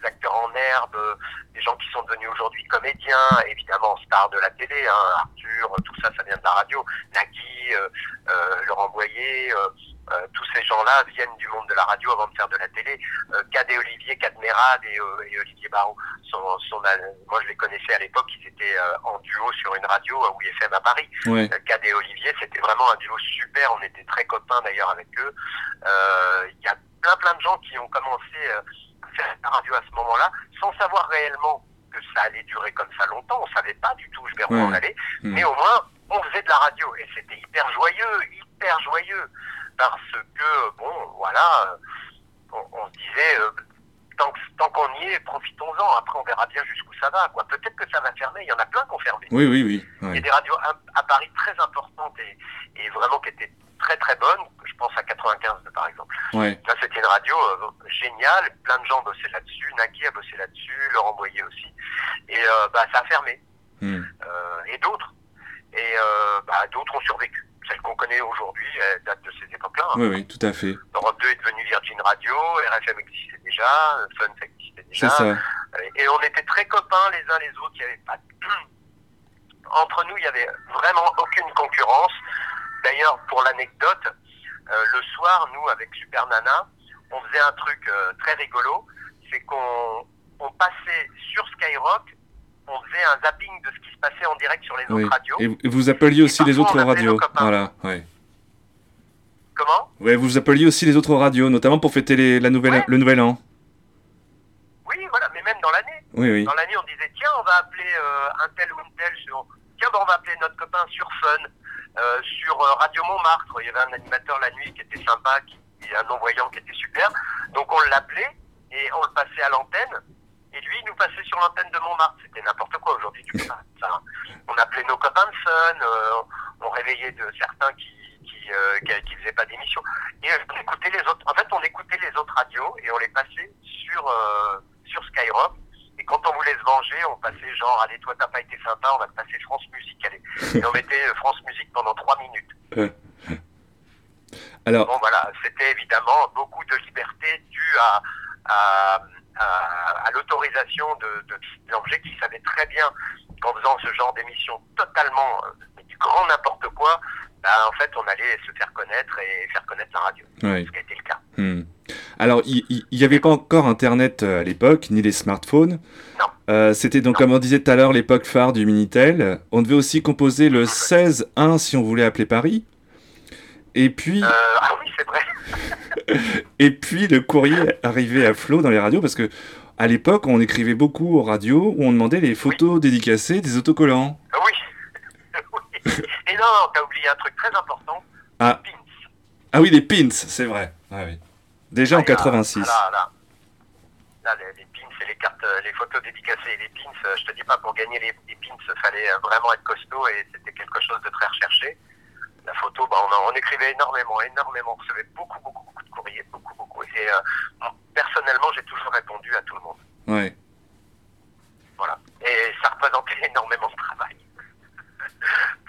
acteurs en herbe, euh, des gens qui sont devenus aujourd'hui comédiens, évidemment stars de la télé, hein, Arthur, tout ça, ça vient de la radio, Nagui, euh, euh, Laurent Boyer, euh, euh, tous ces gens-là viennent du monde de la radio avant de faire de la télé. Euh, Cad et Olivier, Cad Merad et, euh, et Olivier Barrault, sont, sont la- moi je les connaissais à l'époque, ils étaient euh, en duo sur une radio à WFM à Paris.
ouais,
Euh, Cad et Olivier, c'était vraiment un duo super, on était très copains d'ailleurs avec eux. Euh, Il y a plein plein de gens qui ont commencé euh, faire la radio à ce moment-là, sans savoir réellement que ça allait durer comme ça longtemps, on savait pas du tout vers où
Ouais.
on allait,
Hmm.
mais au moins on faisait de la radio et c'était hyper joyeux, hyper joyeux, parce que bon, voilà, euh, on, on se disait euh, tant, tant qu'on premier, profitons-en. Après, on verra bien jusqu'où ça va. quoi. Peut-être que ça va fermer. Il y en a plein qui ont fermé.
Oui, oui, oui.
Il y a des radios à, à Paris très importantes et, et vraiment qui étaient très très bonnes. Je pense à 95 par exemple.
Ouais.
Ça, c'était une radio euh, géniale. Plein de gens bossaient là-dessus. Nagui a bossé là-dessus. Laurent Boyer aussi. Et euh, bah, ça a fermé.
Hmm.
Euh, et d'autres. Et bah, d'autres ont survécu. Celle qu'on connaît aujourd'hui, elle date de ces époques-là. hein.
Oui, oui, tout à fait.
Europe 2 est devenu Virgin Radio, RFM existait déjà, Fun existait déjà.
ça.
Et on était très copains les uns les autres. Il y avait pas entre nous, il y avait vraiment aucune concurrence. D'ailleurs, pour l'anecdote, euh, le soir, nous avec Super Nana, on faisait un truc euh, très rigolo, c'est qu'on on passait sur Skyrock, on faisait un zapping de ce qui se passait en direct sur les
Oui.
autres radios.
Et vous- appeliez aussi les autres radios. Voilà, ouais.
Comment?
Ouais, vous appeliez aussi les autres radios, notamment pour fêter les- la nouvelle,
Ouais.
le nouvel an.
Oui, voilà, mais même dans l'année.
Oui, oui.
Dans l'année, on disait tiens, on va appeler euh, un tel ou une telle sur. Tiens, bah, on va appeler notre copain sur Fun, euh, sur euh, Radio Montmartre. Il y avait un animateur la nuit qui était sympa, qui, un non-voyant qui était super. Donc on l'appelait et on le passait à l'antenne. Et lui, il nous passait sur l'antenne de Montmartre. C'était n'importe quoi aujourd'hui. On appelait nos copains de Fun. euh, on réveillait de certains qui euh, qui, qui faisaient pas d'émission. Et on écoutait les autres. En fait, on écoutait les autres radios et on les passait sur sur Skyrock. Quand on voulait se venger, on passait genre, allez, toi, t'as pas été sympa, on va te passer France Musique, allez. Et on mettait euh, France Musique pendant trois minutes.
Alors,
Bon, voilà, c'était évidemment beaucoup de liberté due à, à, à, à l'autorisation de, de Bélanger qui savait très bien qu'en faisant ce genre d'émission totalement euh, du grand n'importe quoi, bah, en fait, on allait se faire connaître et faire connaître la radio.
ouais.
Ce qui a été le cas.
Hmm. Alors, il n'y avait pas encore Internet euh, à l'époque, ni les smartphones. Euh, C'était donc, comme on disait tout à l'heure, l'époque phare du Minitel. On devait aussi composer le 16-1 si on voulait appeler Paris. Et puis,
Euh, ah oui, c'est vrai.
et puis le courrier arrivait à flot dans les radios parce que à l'époque, on écrivait beaucoup aux radios où on demandait les photos dédicacées des autocollants.
Ah Oui. oui. Et non, t'as oublié un truc très important.
Ah.
Pins.
Ah oui, les pins, c'est vrai. Ah oui. Déjà en
Ah, il y a-
86.
Là, là, là, les, les pins et les cartes, euh, les photos dédicacées et les pins, euh, je te dis pas, pour gagner les, les pins, il fallait euh, vraiment être costaud et c'était quelque chose de très recherché. La photo, bah, on, écrivait énormément, énormément, on recevait beaucoup, beaucoup, beaucoup de courriers, beaucoup, beaucoup. Et euh, personnellement, j'ai toujours répondu à tout le monde.
Ouais.
Voilà. Et ça représentait énormément de travail.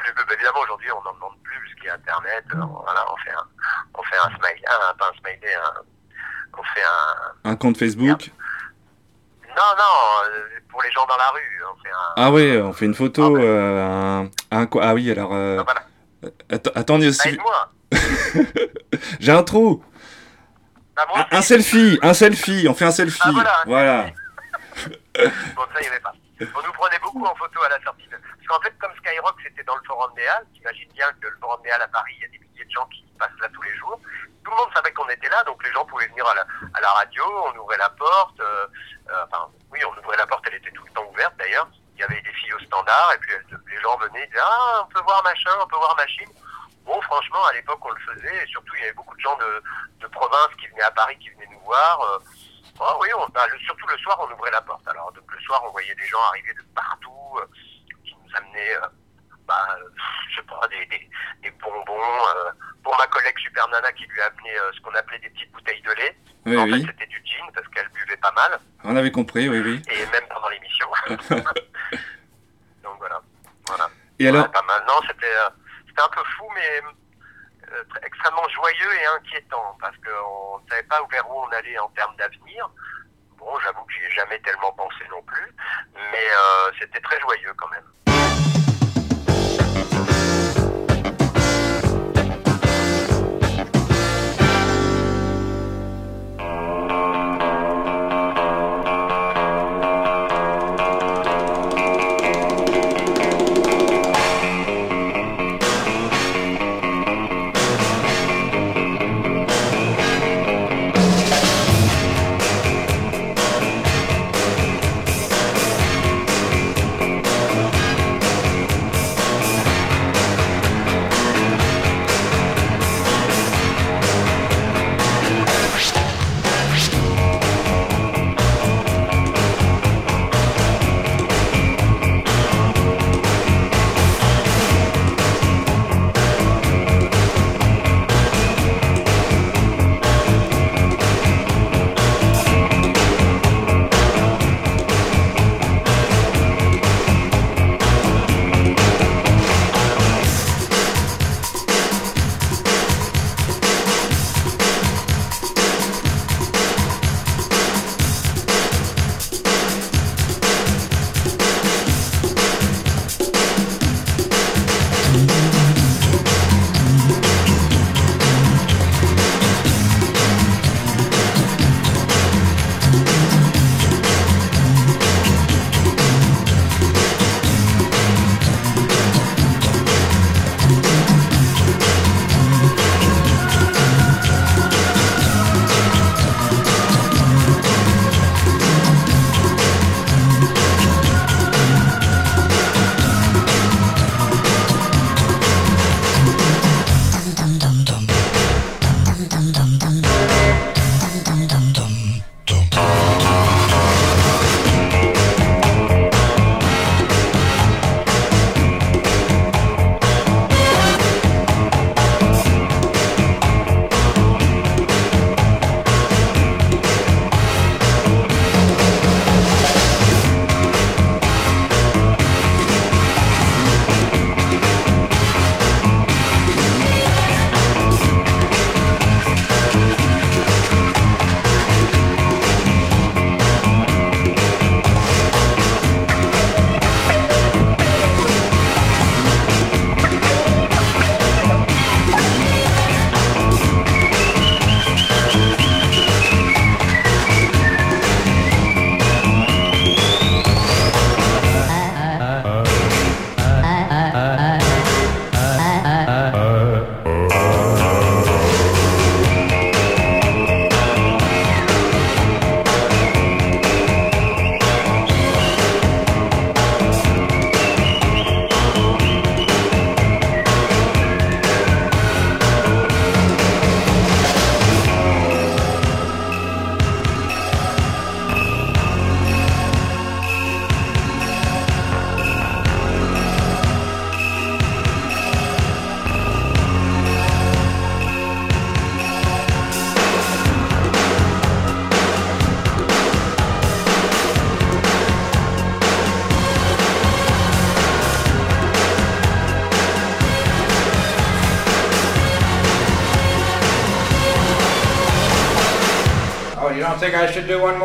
Plus, bah, évidemment, aujourd'hui, on n'en demande plus puisqu'il y a Internet. euh, voilà, on fait un, on fait un smiley, un, pas un smiley, un- on fait un,
Un compte Facebook.
Non, non, euh, pour les gens dans la rue, on fait un.
Ah ouais, on fait une photo.
Ah
euh, un, quoi Ah oui, alors. euh,
Ah, voilà.
att- attendez
Ah,
aussi.
Aide-moi.
J'ai un trou.
Bah, moi
Un, selfie, un selfie. On fait un selfie.
Ah, voilà.
Voilà.
Bon, ça, n'y avait pas. On nous prenait beaucoup en photo à la sortie. Qu'en fait, comme Skyrock, c'était dans le Forum des Halles, t'imagines bien que le Forum des Halles à Paris, il y a des milliers de gens qui passent là tous les jours. Tout le monde savait qu'on était là, donc les gens pouvaient venir à la, radio, on ouvrait la porte. euh, euh, enfin, oui, on ouvrait la porte, elle était tout le temps ouverte d'ailleurs. Il y avait des filles au standard, et puis elles- les gens venaient, ils disaient Ah, on peut voir machin, on peut voir machine. Bon, franchement, à l'époque, on le faisait, et surtout, il y avait beaucoup de gens de, province qui venaient à Paris, qui venaient nous voir. euh, ah oui, on, bah, surtout le soir, on ouvrait la porte. Alors, donc, le soir, on voyait des gens arriver de partout, amenaient, euh, bah, euh, je sais pas, des, des, des bonbons. euh, pour ma collègue Super Nana qui lui a amené ce qu'on appelait des petites bouteilles de lait.
Oui,
en
oui.
fait, c'était du gin parce qu'elle buvait pas mal,
On avait compris, oui, oui.
et même pendant l'émission. donc voilà. voilà.
Et alors,
Ouais, pas mal. Non, c'était c'était un peu fou, mais extrêmement joyeux et inquiétant parce qu'on ne savait pas vers où on allait en termes d'avenir. Bon, j'avoue que j'y ai jamais tellement pensé non plus, mais euh, c'était très joyeux quand même.
Think I should do one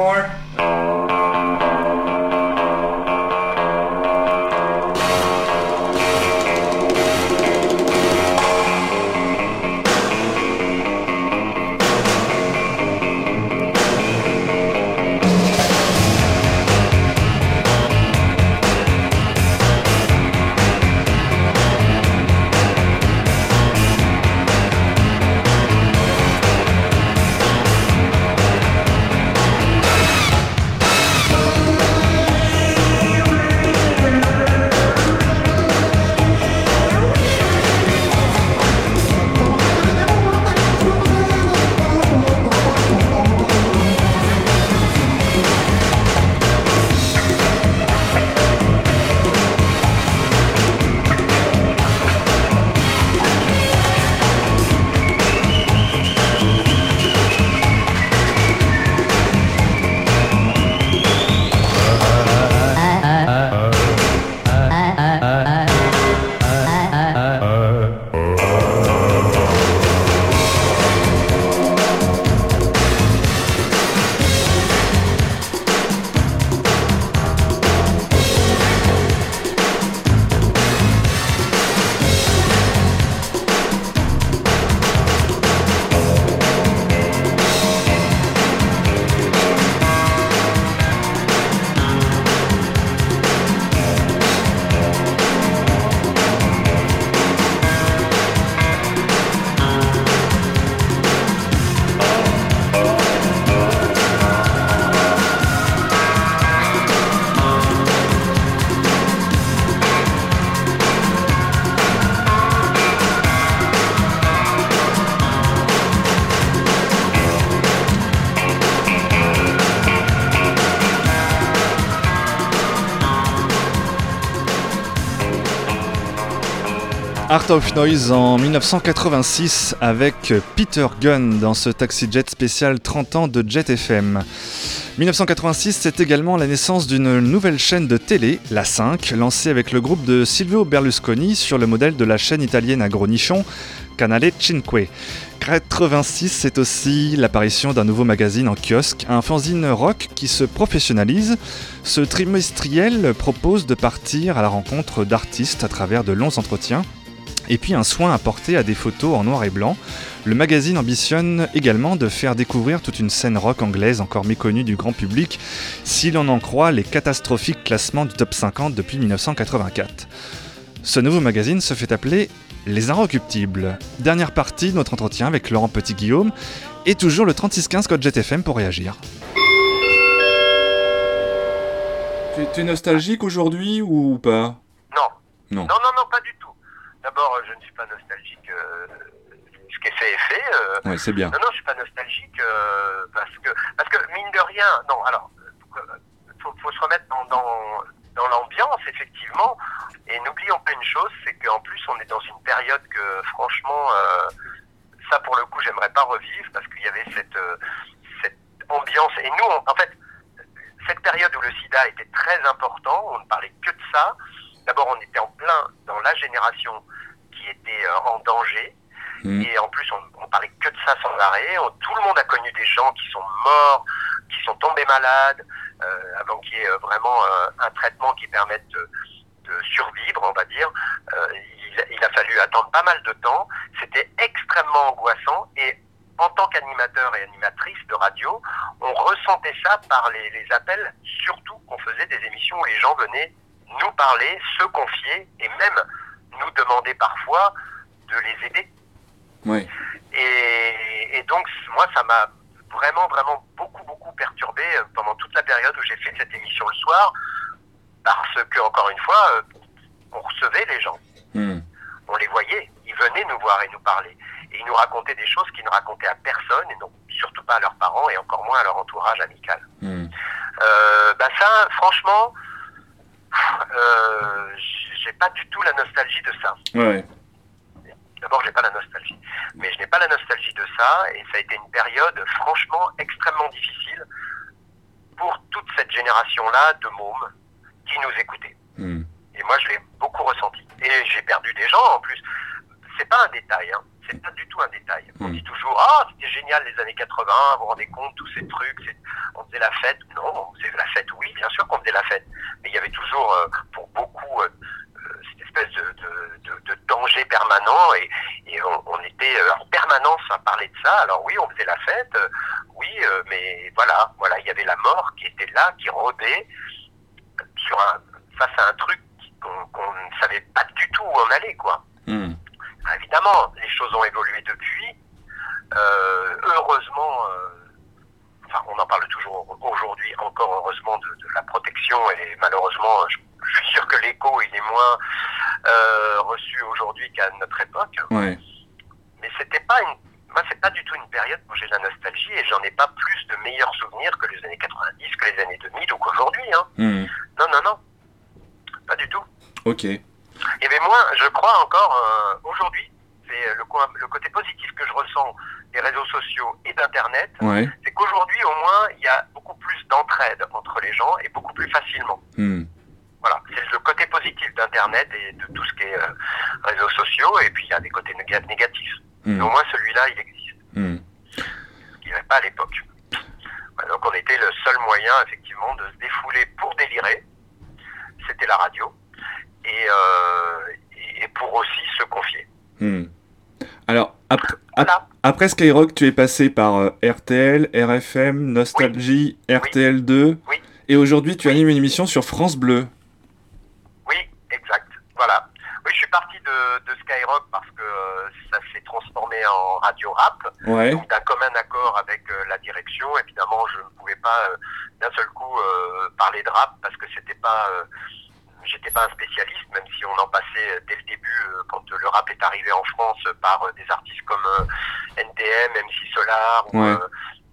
Art of Noise en 1986 avec Peter Gunn dans ce Taxi Jet spécial 30 ans de Jet FM. 1986, c'est également la naissance d'une nouvelle chaîne de télé, la 5, lancée avec le groupe de Silvio Berlusconi sur le modèle de la chaîne italienne à gros nichons, Canale Cinque. 86, c'est aussi l'apparition d'un nouveau magazine en kiosque, un fanzine rock qui se professionnalise. Ce trimestriel propose de partir à la rencontre d'artistes à travers de longs entretiens et puis un soin apporté à des photos en noir et blanc. Le magazine ambitionne également de faire découvrir toute une scène rock anglaise encore méconnue du grand public, si l'on en croit les catastrophiques classements du top 50 depuis 1984. Ce nouveau magazine se fait appeler Les Inrecuptibles. Dernière partie de notre entretien avec Laurent Petit-Guillaume, et toujours le 3615 code JetFM pour réagir. Tu es nostalgique aujourd'hui ou pas?
Non.
Non.
Non, non, non, pas du tout. D'abord, je ne suis pas nostalgique. euh, ce qui est fait est fait. euh,
Ouais, c'est bien.
Non, non, je suis pas nostalgique euh, parce que parce que mine de rien, non. Alors, faut, faut se remettre dans dans, dans l'ambiance effectivement. Et n'oublions pas une chose, c'est qu'en plus on est dans une période que franchement, ça pour le coup, j'aimerais pas revivre parce qu'il y avait cette cette ambiance. Et nous, on- en fait, cette période où le SIDA était très important, on ne parlait que de ça. D'abord, on était en plein dans la génération qui était euh, en danger.
Mhm.
Et en plus, on, on parlait que de ça sans arrêt. On- tout le monde a connu des gens qui sont morts, qui sont tombés malades, euh, avant qu'il y ait euh, vraiment un traitement qui permette de, de survivre, on va dire. Euh, il, il a fallu attendre pas mal de temps. C'était extrêmement angoissant. Et en tant qu'animateur et animatrice de radio, on ressentait ça par les, les appels, surtout qu'on faisait des émissions où les gens venaient nous parler, se confier et même nous demander parfois de les aider. Et, et donc, moi, ça m'a vraiment, vraiment beaucoup, beaucoup perturbé euh, pendant toute la période où j'ai fait cette émission le soir, parce que, encore une fois, euh, on recevait les gens,
Hmm.
on les voyait, ils venaient nous voir et nous parler. Et ils nous racontaient des choses qu'ils ne racontaient à personne, et non, surtout pas à leurs parents, et encore moins à leur entourage amical.
Hmm.
Euh, bah ça, franchement, euh, j'ai pas du tout la nostalgie de ça.
Ouais.
D'abord, j'ai pas la nostalgie, mais je n'ai pas la nostalgie de ça, et ça a été une période franchement extrêmement difficile pour toute cette génération-là de mômes qui nous écoutaient.
Hmm.
Et moi, je l'ai beaucoup ressenti. Et j'ai perdu des gens en plus. C'est pas un détail, hein. C'est pas du tout un détail. On
Mm.
dit toujours, ah, c'était génial les années 80, vous vous rendez compte, tous ces trucs, on faisait la fête. Non, on faisait la fête, oui, bien sûr qu'on faisait la fête. Mais il y avait toujours, euh, pour beaucoup, euh, espèce de, de- de- de danger permanent et, et on, on était euh, en permanence à parler de ça. Alors oui, on faisait la fête, euh, oui, euh, mais voilà, voilà, il y avait la mort qui était là, qui rôdait sur un, face à un truc qu'on ne savait pas du tout où on allait, quoi.
Hmm.
Évidemment, les choses ont évolué depuis. Euh, heureusement, euh, enfin, on en parle toujours aujourd'hui, encore heureusement, de, de la protection et malheureusement, je, je suis sûr que l'écho il est moins euh, reçu aujourd'hui qu'à notre époque.
Ouais.
Mais c'était pas une, moi c'est pas du tout une période où j'ai de la nostalgie et j'en ai pas plus de meilleurs souvenirs que les années 90, que les années 2000 ou qu'aujourd'hui. Hein.
Hmm.
Non, non, non, pas du tout.
Ok.
Il y avait moins, je crois encore, euh, aujourd'hui, c'est le côté positif que je ressens des réseaux sociaux et d'Internet,
Ouais.
c'est qu'aujourd'hui, au moins, il y a beaucoup plus d'entraide entre les gens et beaucoup plus facilement.
Hmm.
Voilà, c'est le côté positif d'Internet et de tout ce qui est euh, réseaux sociaux, et puis il y a des côtés néga- négatifs.
Hmm.
Au moins, celui-là, il existe,
Hmm.
ce qu'il n'y avait pas à l'époque. Donc on était le seul moyen, effectivement, de se défouler pour délirer. C'était la radio. Et, euh, et- et pour aussi se confier.
Alors, ap- ap-
Voilà.
après Skyrock, tu es passé par euh, RTL, RFM, Nostalgie, RTL2.
Oui.
Et aujourd'hui, tu animes une émission sur France Bleu.
Oui, exact. Voilà. Oui, je suis parti de, de Skyrock parce que euh, ça s'est transformé en radio rap.
Ouais.
Donc d'un commun accord avec euh, la direction, évidemment, je ne pouvais pas d'un seul coup parler de rap parce que c'était pas, j'étais pas un spécialiste, même si on en passait euh, dès le début euh, quand euh, le rap est arrivé en France par des artistes comme NTM, MC Solar ou,
Ouais.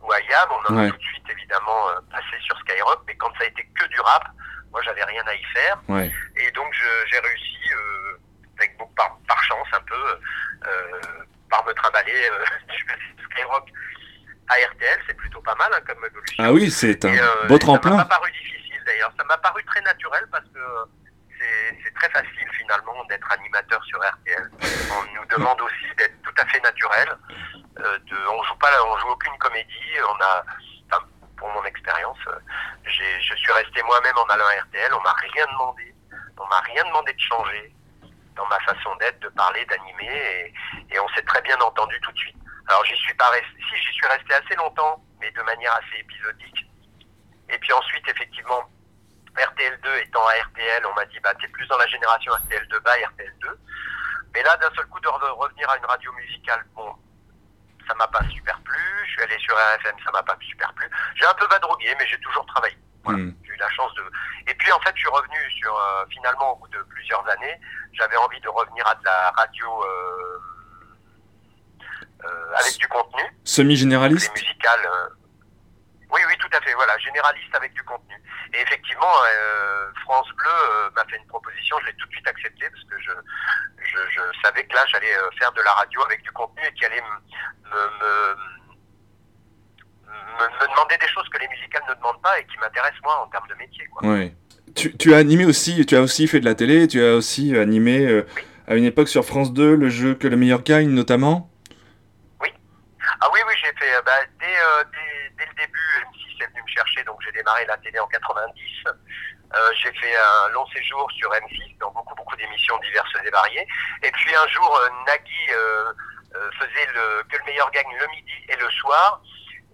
ou on en
Ouais.
a tout de suite évidemment passé sur Skyrock, mais quand ça a été que du rap, moi j'avais rien à y faire.
Ouais.
Et donc j'ai réussi, euh, avec beaucoup, par, par chance un peu, euh, par me trimballer euh, du Skyrock à RTL, c'est plutôt pas mal hein, comme évolution.
Ah oui, c'est un
Et,
beau
et Ça m'a
tremplin.
pas paru difficile d'ailleurs, ça m'a paru très naturel parce que c'est très facile finalement d'être animateur sur RTL. On nous demande aussi d'être tout à fait naturel. Euh, on joue pas, on joue aucune comédie. On a, pour mon expérience, euh, je suis resté moi-même en allant à RTL. On m'a rien demandé. On m'a rien demandé de changer dans ma façon d'être, de parler, d'animer, et, et on s'est très bien entendu tout de suite. Alors j'y suis pas resté, si j'y suis resté assez longtemps, mais de manière assez épisodique. Et puis ensuite, effectivement, RTL2 étant à RTL, on m'a dit bah t'es plus dans la génération RTL2 bas, RTL2. Mais là, d'un seul coup, de re- revenir à une radio musicale, bon, ça m'a pas super plu. Je suis allé sur RFM, ça m'a pas super plu. J'ai un peu vadrouillé, mais j'ai toujours travaillé. Voilà.
Hmm.
J'ai eu la chance de. Et puis en fait, je suis revenu sur euh, finalement au bout de plusieurs années, j'avais envie de revenir à de la radio euh, euh, avec du contenu, les
Semi-généraliste
musicales. Oui, oui, tout à fait. Voilà, généraliste avec du contenu. Et effectivement, euh, France Bleu euh, m'a fait une proposition. Je l'ai tout de suite acceptée parce que je, je, je savais que là, j'allais euh, faire de la radio avec du contenu et qui allait me, me, me, demander des choses que les musicales ne demandent pas et qui m'intéressent moi en termes de métier. Quoi.
Ouais. Tu, tu as animé aussi, tu as aussi fait de la télé, tu as aussi animé euh, à une époque sur France 2 le jeu Que le meilleur gagne notamment.
Ah oui, oui, j'ai fait, euh, bah, dès, euh, dès, dès le début, M6 est venu me chercher, donc j'ai démarré la télé en 90. Euh, j'ai fait un long séjour sur M6 dans beaucoup, beaucoup d'émissions diverses et variées. Et puis un jour, Nagui faisait le, que le meilleur gagne le midi et le soir.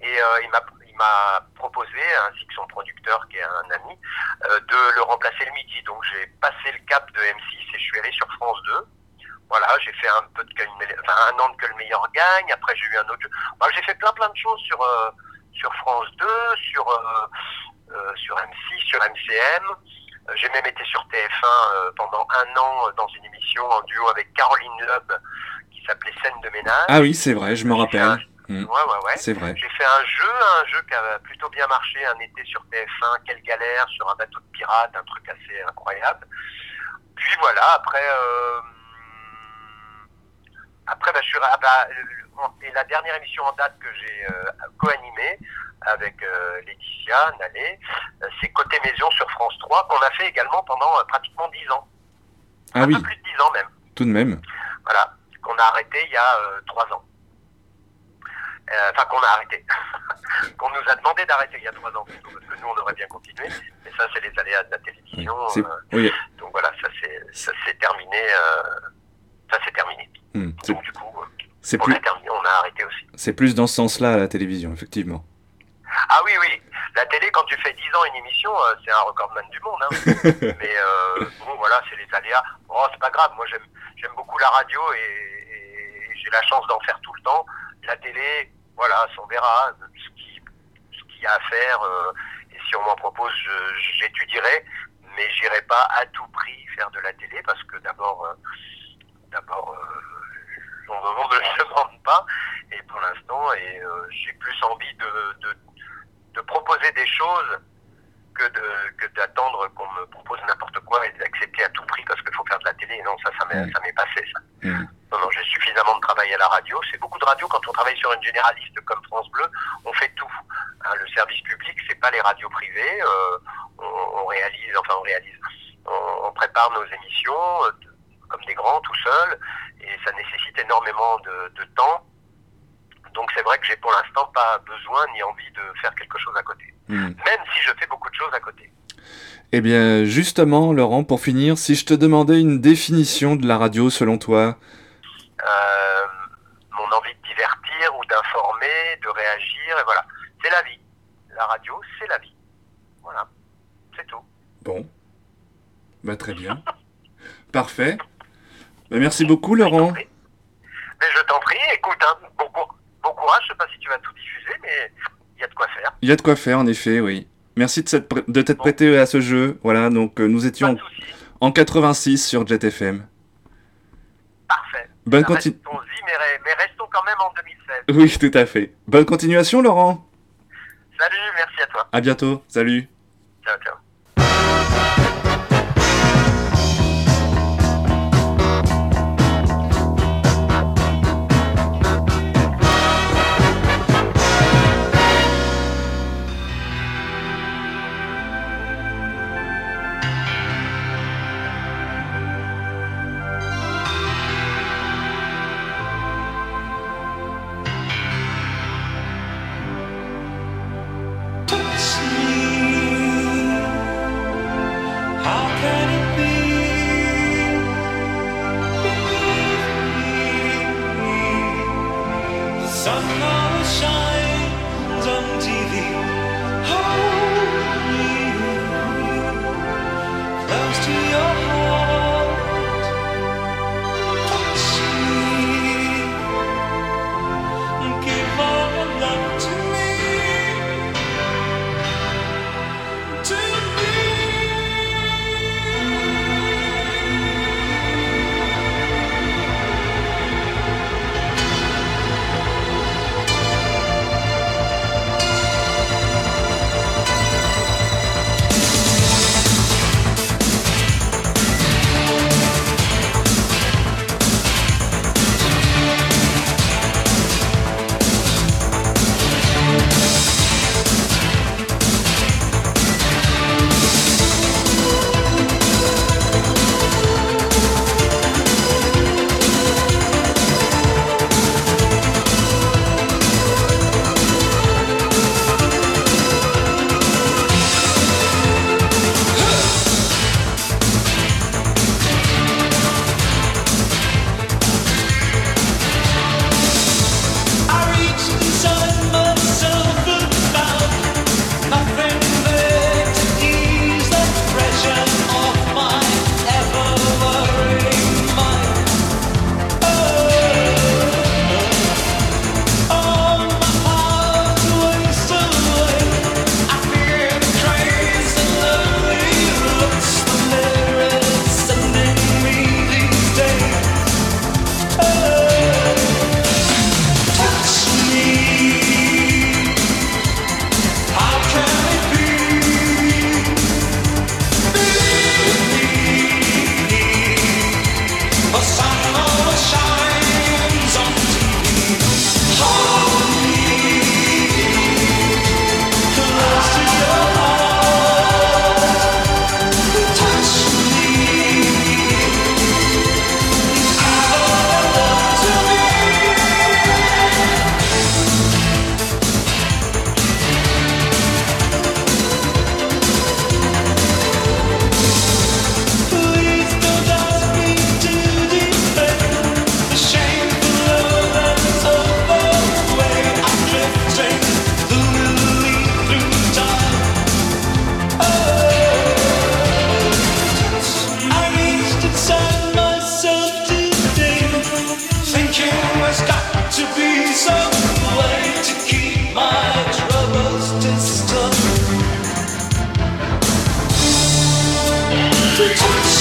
Et il m'a m'a proposé, ainsi que son producteur qui est un ami, de le remplacer le midi. Donc j'ai passé le cap de M6 et je suis allé sur France 2. Voilà, j'ai fait un peu de que le me- enfin, un an de que le meilleur gagne. Après, j'ai eu un autre. jeu. Enfin, j'ai fait plein plein de choses sur euh, sur France 2, sur euh, euh, sur M6, sur MCM. Euh, J'ai même été sur TF1 euh, pendant un an euh, dans une émission en duo avec Caroline Loeb qui s'appelait Scène de ménage.
Ah oui, c'est vrai, je me rappelle. Mm.
Ouais, ouais, ouais.
C'est vrai.
J'ai fait un jeu, un jeu qui a plutôt bien marché un été sur TF1, quelle galère, sur un bateau de pirate, un truc assez incroyable. Puis voilà, après, euh, après, bah, je suis, ah, bah, euh, et la dernière émission en date que j'ai euh, co-animée avec euh, Laetitia Nallet, c'est Côté Maison sur France 3 qu'on a fait également pendant pratiquement 10 ans,
Ah
un
oui,
peu plus de 10 ans même.
tout de même.
Voilà, qu'on a arrêté il y a euh, trois ans. Enfin, qu'on a arrêté. qu'on nous a demandé d'arrêter il y a trois ans plutôt, parce que nous, on aurait bien continué. Mais ça, c'est les aléas de la télévision.
Oui,
donc voilà, ça c'est ça s'est terminé. Ça s'est terminé.
hmm, c'est-
Donc du coup, euh,
c'est
on
plus,
a terminé, on a arrêté aussi.
c'est plus dans ce sens-là la télévision, effectivement.
Ah oui, oui. La télé, quand tu fais 10 ans une émission, euh, c'est un recordman du monde. Hein. Mais euh, bon, voilà, c'est les aléas. Oh, c'est pas grave. Moi, j'aime, beaucoup la radio et, et j'ai la chance d'en faire tout le temps. La télé, voilà, on verra ce qui, ce qu'il y a à faire. euh, et si on m'en propose, j'étudierai. Mais j'irai pas à tout prix faire de la télé parce que d'abord, d'abord, euh, on ne le demande pas. Et pour l'instant, et euh, j'ai plus envie de, de de proposer des choses que de que d'attendre qu'on me propose n'importe quoi et d'accepter à tout prix parce qu'il faut faire de la télé. Non, ça, ça m'est,
Mm.
ça m'est passé, ça.
Mm.
Non, non, j'ai suffisamment de travail à la radio. C'est beaucoup de radio quand on travaille sur une généraliste comme France Bleu. On fait tout. Hein, le service public, c'est pas les radios privées. Euh, on, on réalise, enfin, on réalise. On, on prépare nos émissions euh, comme des grands tout seul et ça nécessite énormément de, de temps. Donc c'est vrai que j'ai pour l'instant pas besoin ni envie de faire quelque chose à côté.
Hmm.
Même si je fais beaucoup de choses à côté.
Eh bien, justement, Laurent, pour finir, si je te demandais une définition de la radio selon toi,
Euh, mon envie de divertir ou d'informer, de réagir, et voilà. C'est la vie. La radio, c'est la vie. Voilà. C'est tout.
bon, bah très bien, parfait. Bah, merci beaucoup, Laurent.
Mais je t'en prie, écoute, hein, bon, cour- bon courage, je sais pas si tu vas tout diffuser, mais il y a de quoi faire.
Il y a de quoi faire, en effet, oui. Merci de t'être prêté à ce jeu. Voilà, donc euh, nous étions en 86 sur Jet FM.
Parfait.
Bonne continu-
Restons-y, mais, re- mais restons quand même en 2016.
Oui, tout à fait. Bonne continuation, Laurent.
Salut, merci à toi.
À bientôt. Salut.
Ciao, ciao.
AA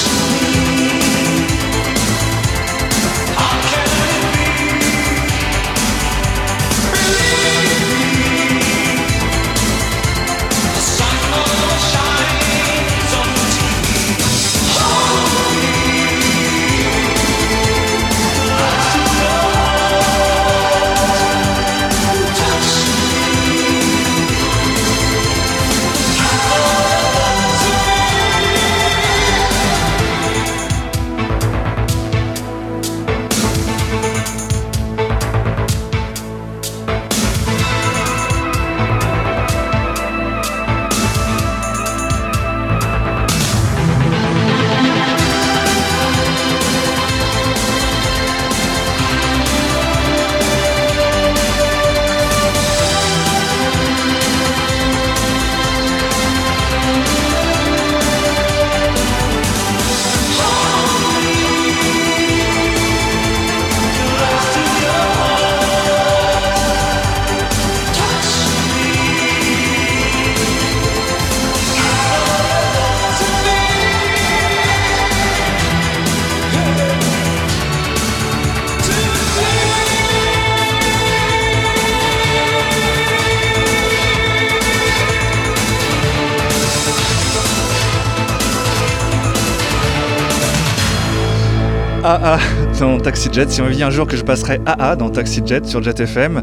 Taxi Jet. Si on me dit un jour que je passerai AA dans Taxi Jet sur Jet FM,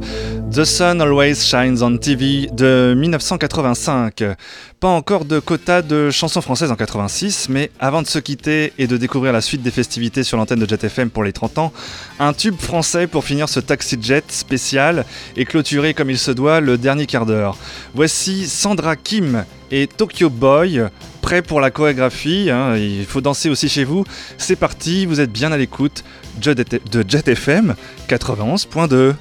The Sun Always Shines on TV de 1985. Pas encore de quota de chansons françaises en 86, mais avant de se quitter et de découvrir la suite des festivités sur l'antenne de Jet FM pour les 30 ans, un tube français pour finir ce Taxi Jet spécial et clôturer comme il se doit le dernier quart d'heure. Voici Sandra Kim et Tokyo Boy, prêt pour la chorégraphie, hein, il faut danser aussi chez vous. C'est parti, vous êtes bien à l'écoute de Jet FM 91.2.